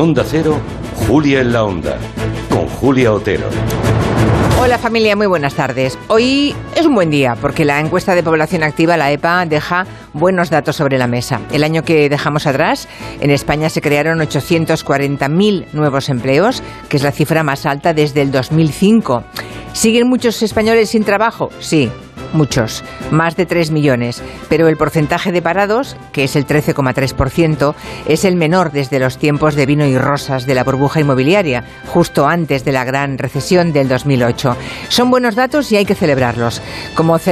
Onda Cero, Julia en la Onda, con Julia Otero. Hola familia, muy buenas tardes. Hoy es un buen día porque la encuesta de población activa, la EPA, deja buenos datos sobre la mesa. El año que dejamos atrás, en España se crearon 840.000 nuevos empleos, que es la cifra más alta desde el 2005. ¿Siguen muchos españoles sin trabajo? Sí, muchos, más de 3 millones, pero el porcentaje de parados, que es el 13,3%, es el menor desde los tiempos de vino y rosas de la burbuja inmobiliaria, justo antes de la gran recesión del 2008. Son buenos datos y hay que celebrarlos. Como celebra